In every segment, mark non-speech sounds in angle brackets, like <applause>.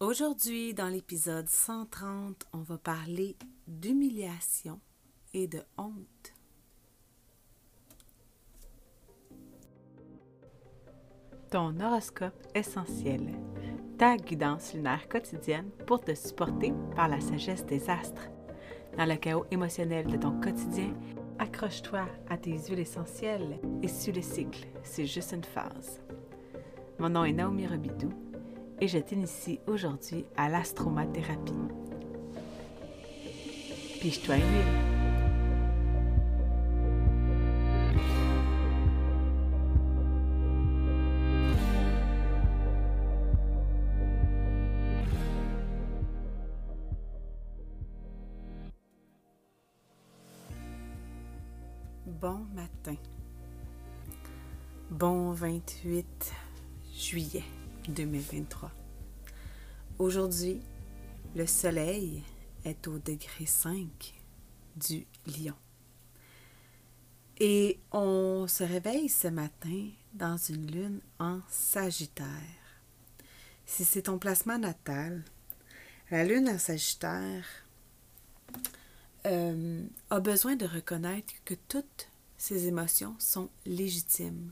Aujourd'hui, dans l'épisode 130, on va parler d'humiliation et de honte. Ton horoscope essentiel, ta guidance lunaire quotidienne pour te supporter par la sagesse des astres. Dans le chaos émotionnel de ton quotidien, accroche-toi à tes huiles essentielles et suis le cycle, c'est juste une phase. Mon nom est Naomi Robidou et je t'initie aujourd'hui à l'astromathérapie. Piche-toi une huile. Bon matin. Bon 28 juillet 2023. Aujourd'hui, le soleil est au degré 5 du lion. Et on se réveille ce matin dans une lune en Sagittaire. Si c'est ton placement natal, la lune en Sagittaire euh, a besoin de reconnaître que toutes ses émotions sont légitimes.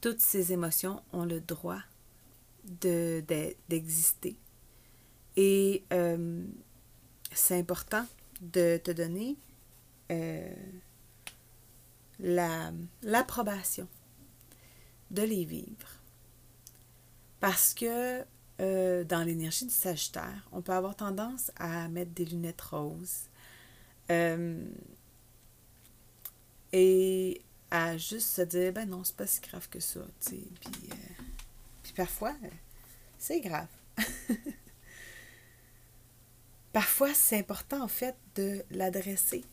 Toutes ces émotions ont le droit d'exister. Et euh, c'est important de te donner euh, l'approbation de les vivre. Parce que euh, dans l'énergie du Sagittaire, on peut avoir tendance à mettre des lunettes roses et à juste se dire ben non, c'est pas si grave que ça. Puis, puis parfois, c'est grave. <laughs> Parfois, c'est important en fait de l'adresser.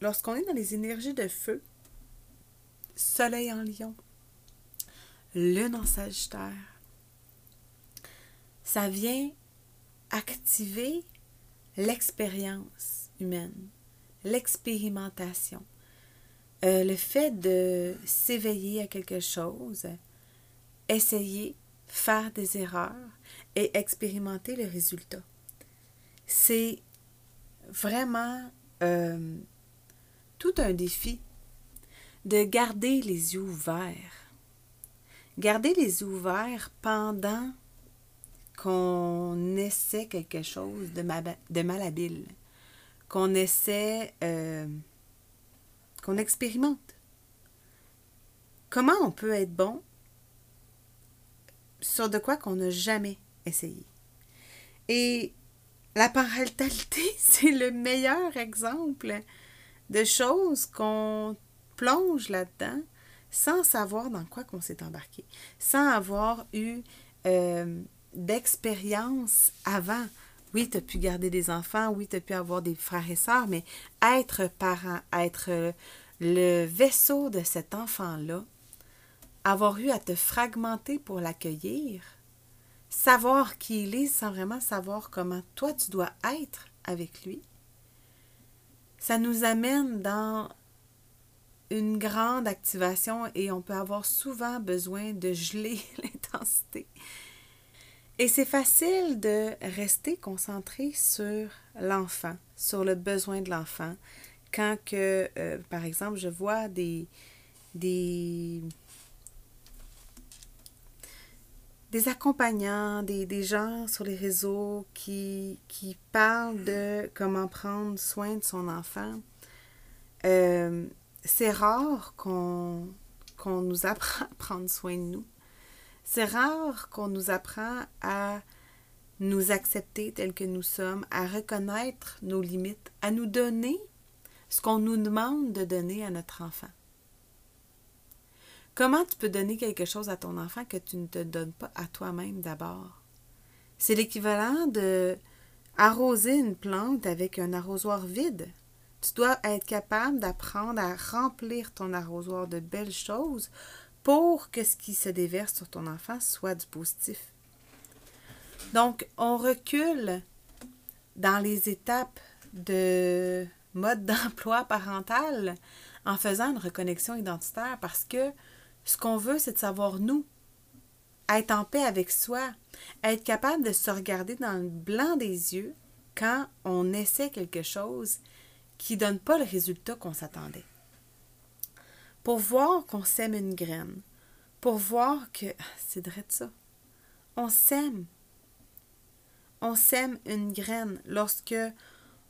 Lorsqu'on est dans les énergies de feu, soleil en lion, lune en sagittaire, ça vient activer l'expérience humaine, l'expérimentation, euh, le fait de s'éveiller à quelque chose, essayer, faire des erreurs et expérimenter le résultat c'est vraiment euh, tout un défi de garder les yeux ouverts. Garder les yeux ouverts pendant qu'on essaie quelque chose de, de malhabile, qu'on essaie, euh, qu'on expérimente. Comment on peut être bon sur de quoi qu'on n'a jamais essayé? Et la parentalité, <laughs> c'est le meilleur exemple de choses qu'on plonge là-dedans sans savoir dans quoi qu'on s'est embarqué, sans avoir eu euh, d'expérience avant. Oui, tu as pu garder des enfants, oui, tu as pu avoir des frères et sœurs, mais être parent, être le vaisseau de cet enfant-là, avoir eu à te fragmenter pour l'accueillir, savoir qui il est sans vraiment savoir comment toi tu dois être avec lui, ça nous amène dans une grande activation et on peut avoir souvent besoin de geler <laughs> l'intensité. Et c'est facile de rester concentré sur l'enfant, sur le besoin de l'enfant, quand que, euh, par exemple, je vois des, des des accompagnants, des, gens sur les réseaux qui, qui, parlent de comment prendre soin de son enfant. Euh, c'est rare qu'on qu'on nous apprend à prendre soin de nous. C'est rare qu'on nous apprend à nous accepter tels que nous sommes, à reconnaître nos limites, à nous donner ce qu'on nous demande de donner à notre enfant. Comment tu peux donner quelque chose à ton enfant que tu ne te donnes pas à toi-même d'abord? C'est l'équivalent de arroser une plante avec un arrosoir vide. Tu dois être capable d'apprendre à remplir ton arrosoir de belles choses pour que ce qui se déverse sur ton enfant soit du positif. Donc, on recule dans les étapes de mode d'emploi parental en faisant une reconnexion identitaire parce que ce qu'on veut, c'est de savoir nous, être en paix avec soi, être capable de se regarder dans le blanc des yeux quand on essaie quelque chose qui ne donne pas le résultat qu'on s'attendait. Pour voir qu'on sème une graine, pour voir que <laughs> c'est vrai de ça. On sème. On sème une graine lorsque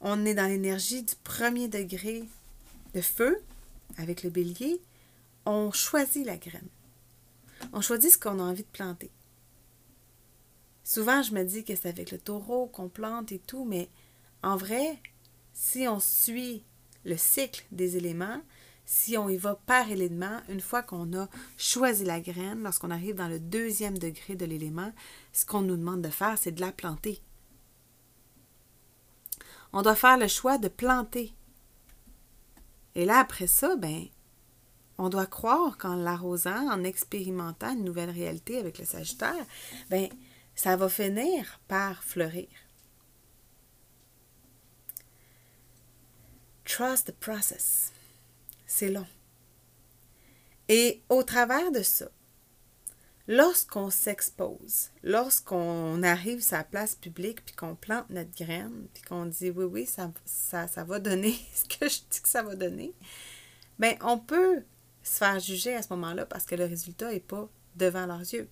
on est dans l'énergie du premier degré de feu avec le bélier, on choisit la graine. On choisit ce qu'on a envie de planter. Souvent, je me dis que c'est avec le taureau qu'on plante et tout, mais en vrai, si on suit le cycle des éléments, si on y va par élément, une fois qu'on a choisi la graine, lorsqu'on arrive dans le deuxième degré de l'élément, ce qu'on nous demande de faire, c'est de la planter. On doit faire le choix de planter. Et là, après ça, ben, on doit croire qu'en l'arrosant, en expérimentant une nouvelle réalité avec le Sagittaire, ben, ça va finir par fleurir. Trust the process. C'est long. Et au travers de ça, lorsqu'on s'expose, lorsqu'on arrive sur la place publique, puis qu'on plante notre graine, puis qu'on dit oui, oui, ça, ça, ça, va donner <laughs> ce que je dis que ça va donner, bien, on peut se faire juger à ce moment-là parce que le résultat n'est pas devant leurs yeux.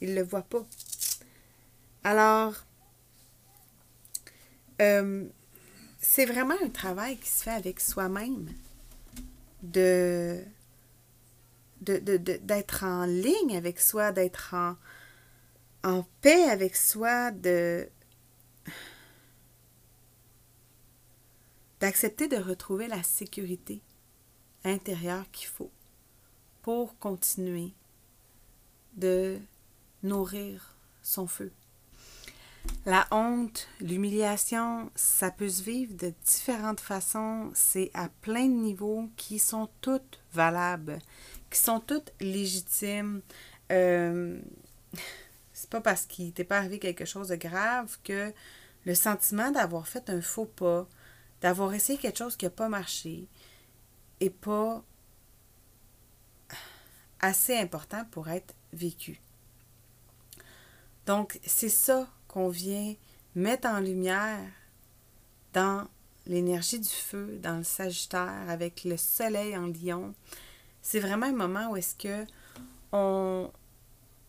Ils ne le voient pas. Alors, euh, c'est vraiment un travail qui se fait avec soi-même de d'être en ligne avec soi, d'être en, en paix avec soi, de d'accepter de retrouver la sécurité intérieure qu'il faut pour continuer de nourrir son feu. La honte, l'humiliation, ça peut se vivre de différentes façons. C'est à plein de niveaux qui sont toutes valables, qui sont toutes légitimes. Euh, c'est pas parce qu'il t'est pas arrivé quelque chose de grave que le sentiment d'avoir fait un faux pas, d'avoir essayé quelque chose qui n'a pas marché, est pas assez important pour être vécu. Donc, c'est ça qu'on vient mettre en lumière dans l'énergie du feu, dans le Sagittaire, avec le soleil en lion. C'est vraiment un moment où est-ce que on,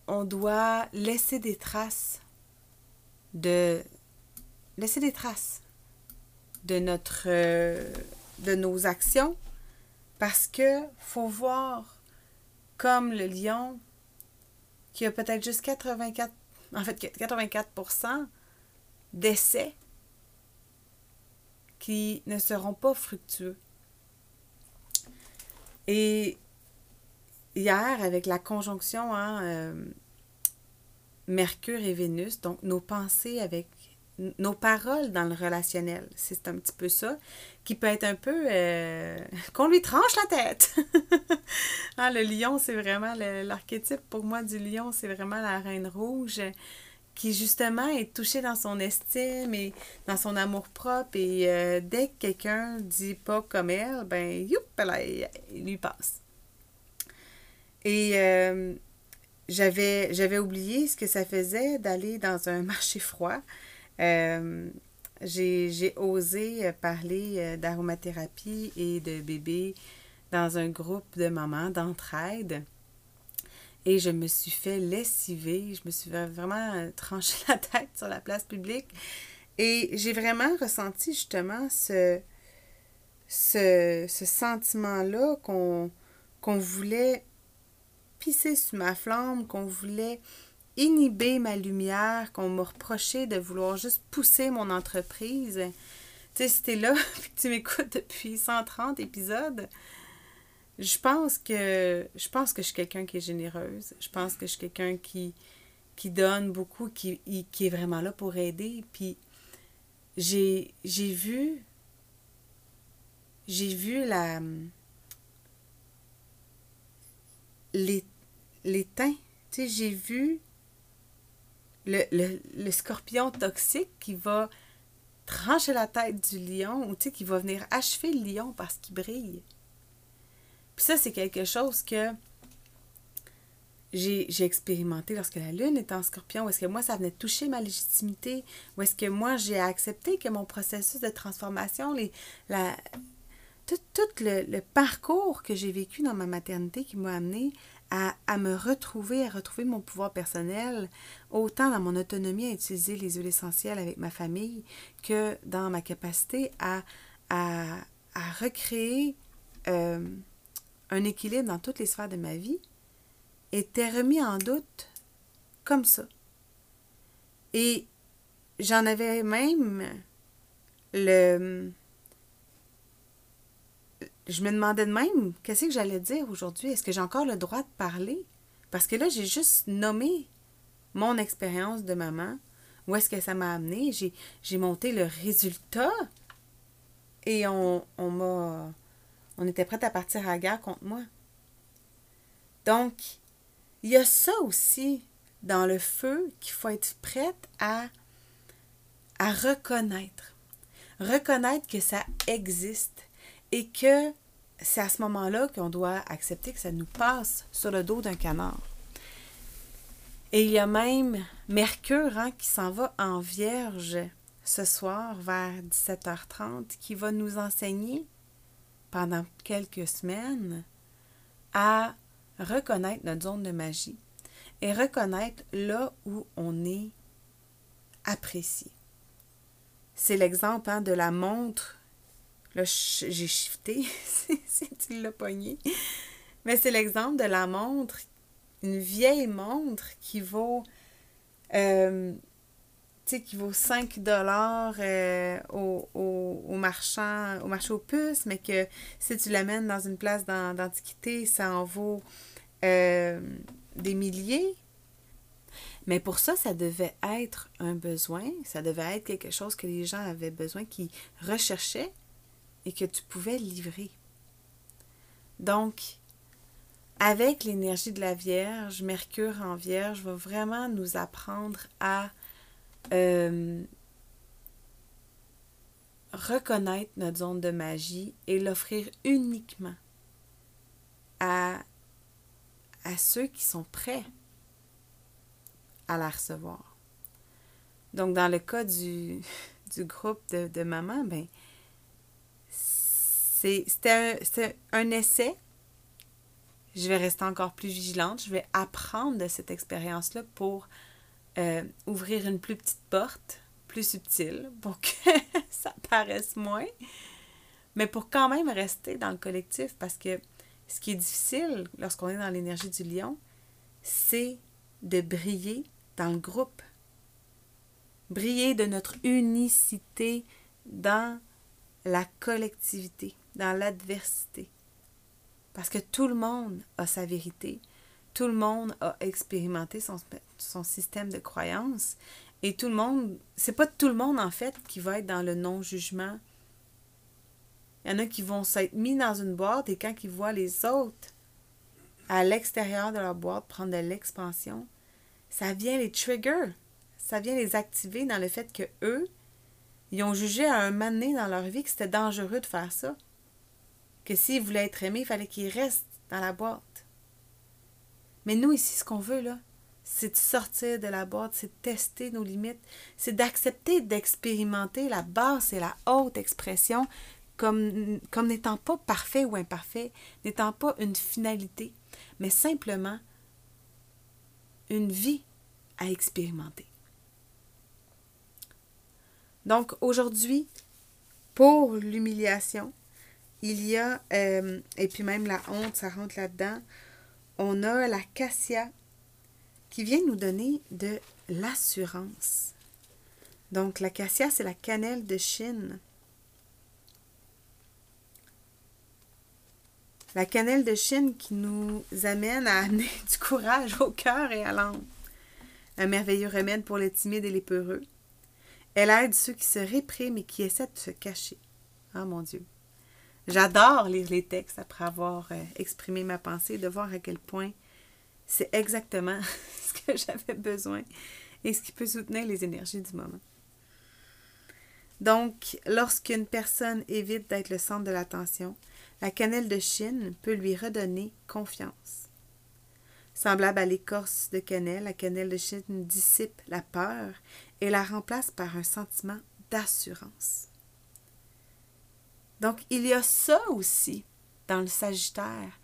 on doit laisser des traces de laisser des traces de notre de nos actions parce que faut voir comme le lion qui a peut-être juste 84 en fait 84 d'essais qui ne seront pas fructueux. Et hier, avec la conjonction hein, euh, Mercure et Vénus, donc nos pensées avec nos paroles dans le relationnel, c'est un petit peu ça, qui peut être un peu euh, <laughs> qu'on lui tranche la tête. <laughs> ah, le lion, c'est vraiment l'archétype pour moi du lion, c'est vraiment la reine rouge qui justement est touchée dans son estime et dans son amour propre et euh, dès que quelqu'un dit pas comme elle, ben youp, elle, lui passe. Et euh, j'avais oublié ce que ça faisait d'aller dans un <laughs> marché froid. Euh, j'ai osé parler d'aromathérapie et de bébé dans un groupe de mamans d'entraide. Et je me suis fait lessiver, je me suis vraiment euh, tranché <laughs> la tête sur la place publique. Et j'ai vraiment ressenti justement ce, ce, sentiment-là qu'on qu'on voulait pisser sur ma flamme, qu'on voulait inhiber ma lumière, qu'on m'a reproché de vouloir juste pousser mon entreprise. Tu sais, si t'es là <laughs> et que tu m'écoutes depuis 130 épisodes, je pense que je pense que je suis quelqu'un qui est généreuse. Je pense que je suis quelqu'un qui, qui donne beaucoup, qui, qui est vraiment là pour aider. Puis j'ai, j'ai vu j'ai vu la les, les teints. Tu sais, j'ai vu le, scorpion toxique qui va trancher la tête du lion ou qui va venir achever le lion parce qu'il brille. Puis ça, c'est quelque chose que j'ai expérimenté lorsque la lune est en scorpion, est-ce que moi, ça venait toucher ma légitimité, où est-ce que moi, j'ai accepté que mon processus de transformation, les, la, tout, le, parcours que j'ai vécu dans ma maternité qui m'a amené à, me retrouver, à retrouver mon pouvoir personnel, autant dans mon autonomie à utiliser les huiles essentielles avec ma famille que dans ma capacité à, à, à recréer euh, un équilibre dans toutes les sphères de ma vie, était remis en doute comme ça. Et j'en avais même le... Je me demandais de même, qu'est-ce que j'allais dire aujourd'hui? Est-ce que j'ai encore le droit de parler? Parce que là, j'ai juste nommé mon expérience de maman. Où est-ce que ça m'a amené? J'ai monté le résultat et on, on m'a. On était prêt à partir à la guerre contre moi. Donc, il y a ça aussi dans le feu qu'il faut être prête à reconnaître. Reconnaître que ça existe et que c'est à ce moment-là qu'on doit accepter que ça nous passe sur le dos d'un canard. Et il y a même Mercure hein, qui s'en va en vierge ce soir vers 17h30 qui va nous enseigner pendant quelques semaines à reconnaître notre zone de magie et reconnaître là où on est apprécié. C'est l'exemple hein, de la montre. J'ai shifté, <laughs> si tu l'as pogné. Mais c'est l'exemple de la montre, une vieille montre qui vaut, euh, qui vaut 5 dollars euh, au, au, au, marchand, au marché aux puces, mais que si tu l'amènes dans une place d'antiquité, ça en vaut euh, des milliers. Mais pour ça, ça devait être un besoin, ça devait être quelque chose que les gens avaient besoin, qui recherchaient et que tu pouvais livrer. Donc, avec l'énergie de la Vierge, Mercure en Vierge va vraiment nous apprendre à euh, reconnaître notre zone de magie et l'offrir uniquement à à ceux qui sont prêts à la recevoir. Donc, dans le cas du, <laughs> du groupe de, de maman, ben, c'était un, essai. Je vais rester encore plus vigilante. Je vais apprendre de cette expérience-là pour euh, ouvrir une plus petite porte, plus subtile, pour que <laughs> ça paraisse moins, mais pour quand même rester dans le collectif parce que ce qui est difficile lorsqu'on est dans l'énergie du lion, c'est de briller dans le groupe. Briller de notre unicité dans la collectivité, dans l'adversité. Parce que tout le monde a sa vérité, tout le monde a expérimenté son, son système de croyance et tout le monde, c'est pas tout le monde en fait qui va être dans le non-jugement, il y en a qui vont s'être mis dans une boîte et quand ils voient les autres à l'extérieur de leur boîte prendre de l'expansion, ça vient les trigger. Ça vient les activer dans le fait que eux, ils ont jugé à un moment donné dans leur vie que c'était dangereux de faire ça. Que s'ils voulaient être aimés, il fallait qu'ils restent dans la boîte. Mais nous, ici, ce qu'on veut, là, c'est de sortir de la boîte, c'est de tester nos limites, c'est d'accepter d'expérimenter la basse et la haute expression comme n'étant pas parfait ou imparfait, n'étant pas une finalité, mais simplement une vie à expérimenter. Donc aujourd'hui, pour l'humiliation, il y a, euh, et puis même la honte, ça rentre là-dedans, on a la cassia qui vient nous donner de l'assurance. Donc la cassia, c'est la cannelle de Chine. La cannelle de Chine qui nous amène à amener <laughs> du courage au cœur et à l'âme. Un merveilleux remède pour les timides et les peureux. Elle aide ceux qui se répriment et qui essaient de se cacher. Ah mon Dieu. J'adore lire les textes après avoir euh, exprimé ma pensée, de voir à quel point c'est exactement <laughs> ce que j'avais besoin et ce qui peut soutenir les énergies du moment. Donc, lorsqu'une personne évite d'être le centre de l'attention, la cannelle de Chine peut lui redonner confiance. Semblable à l'écorce de cannelle, la cannelle de Chine dissipe la peur et la remplace par un sentiment d'assurance. Donc, il y a ça aussi dans le Sagittaire.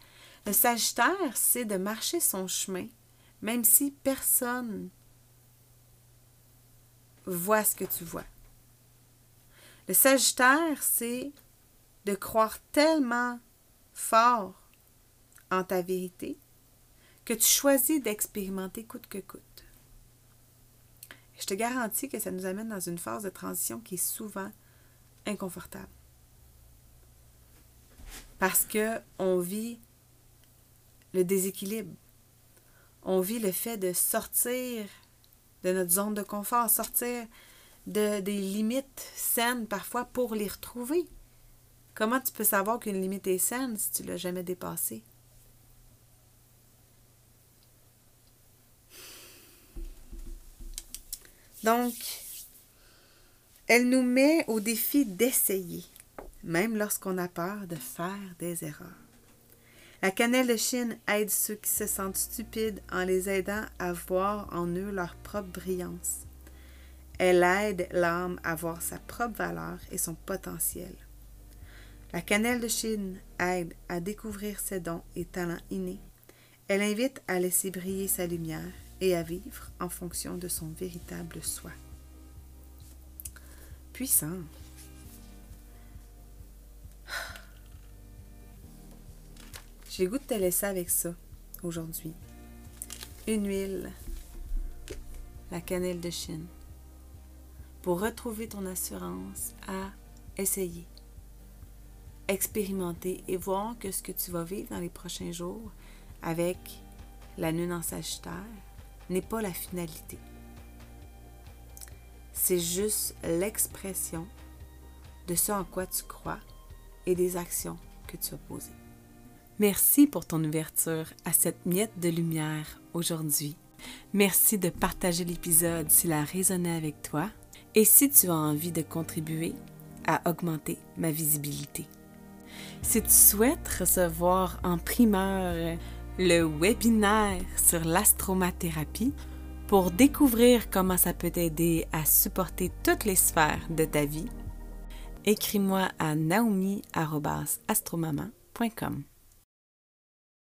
Le Sagittaire, c'est de marcher son chemin, même si personne voit ce que tu vois. Le Sagittaire, c'est de croire tellement fort en ta vérité que tu choisis d'expérimenter coûte que coûte. Je te garantis que ça nous amène dans une phase de transition qui est souvent inconfortable. Parce que on vit le déséquilibre. On vit le fait de sortir de notre zone de confort, sortir de, des limites saines parfois pour les retrouver. Comment tu peux savoir qu'une limite est saine si tu l'as jamais dépassée? Donc, elle nous met au défi d'essayer, même lorsqu'on a peur de faire des erreurs. La cannelle de Chine aide ceux qui se sentent stupides en les aidant à voir en eux leur propre brillance. Elle aide l'âme à voir sa propre valeur et son potentiel. La cannelle de Chine aide à découvrir ses dons et talents innés. Elle invite à laisser briller sa lumière et à vivre en fonction de son véritable soi. Puissant. J'ai goût de te laisser avec ça aujourd'hui. Une huile, la cannelle de Chine, pour retrouver ton assurance à essayer, expérimenter et voir que ce que tu vas vivre dans les prochains jours avec la lune en Sagittaire n'est pas la finalité. C'est juste l'expression de ce en quoi tu crois et des actions que tu as posées. Merci pour ton ouverture à cette miette de lumière aujourd'hui. Merci de partager l'épisode s'il a résonné avec toi et si tu as envie de contribuer à augmenter ma visibilité. Si tu souhaites recevoir en primeur le webinaire sur l'astromathérapie pour découvrir comment ça peut t'aider à supporter toutes les sphères de ta vie, écris-moi à naomi.astromaman.com.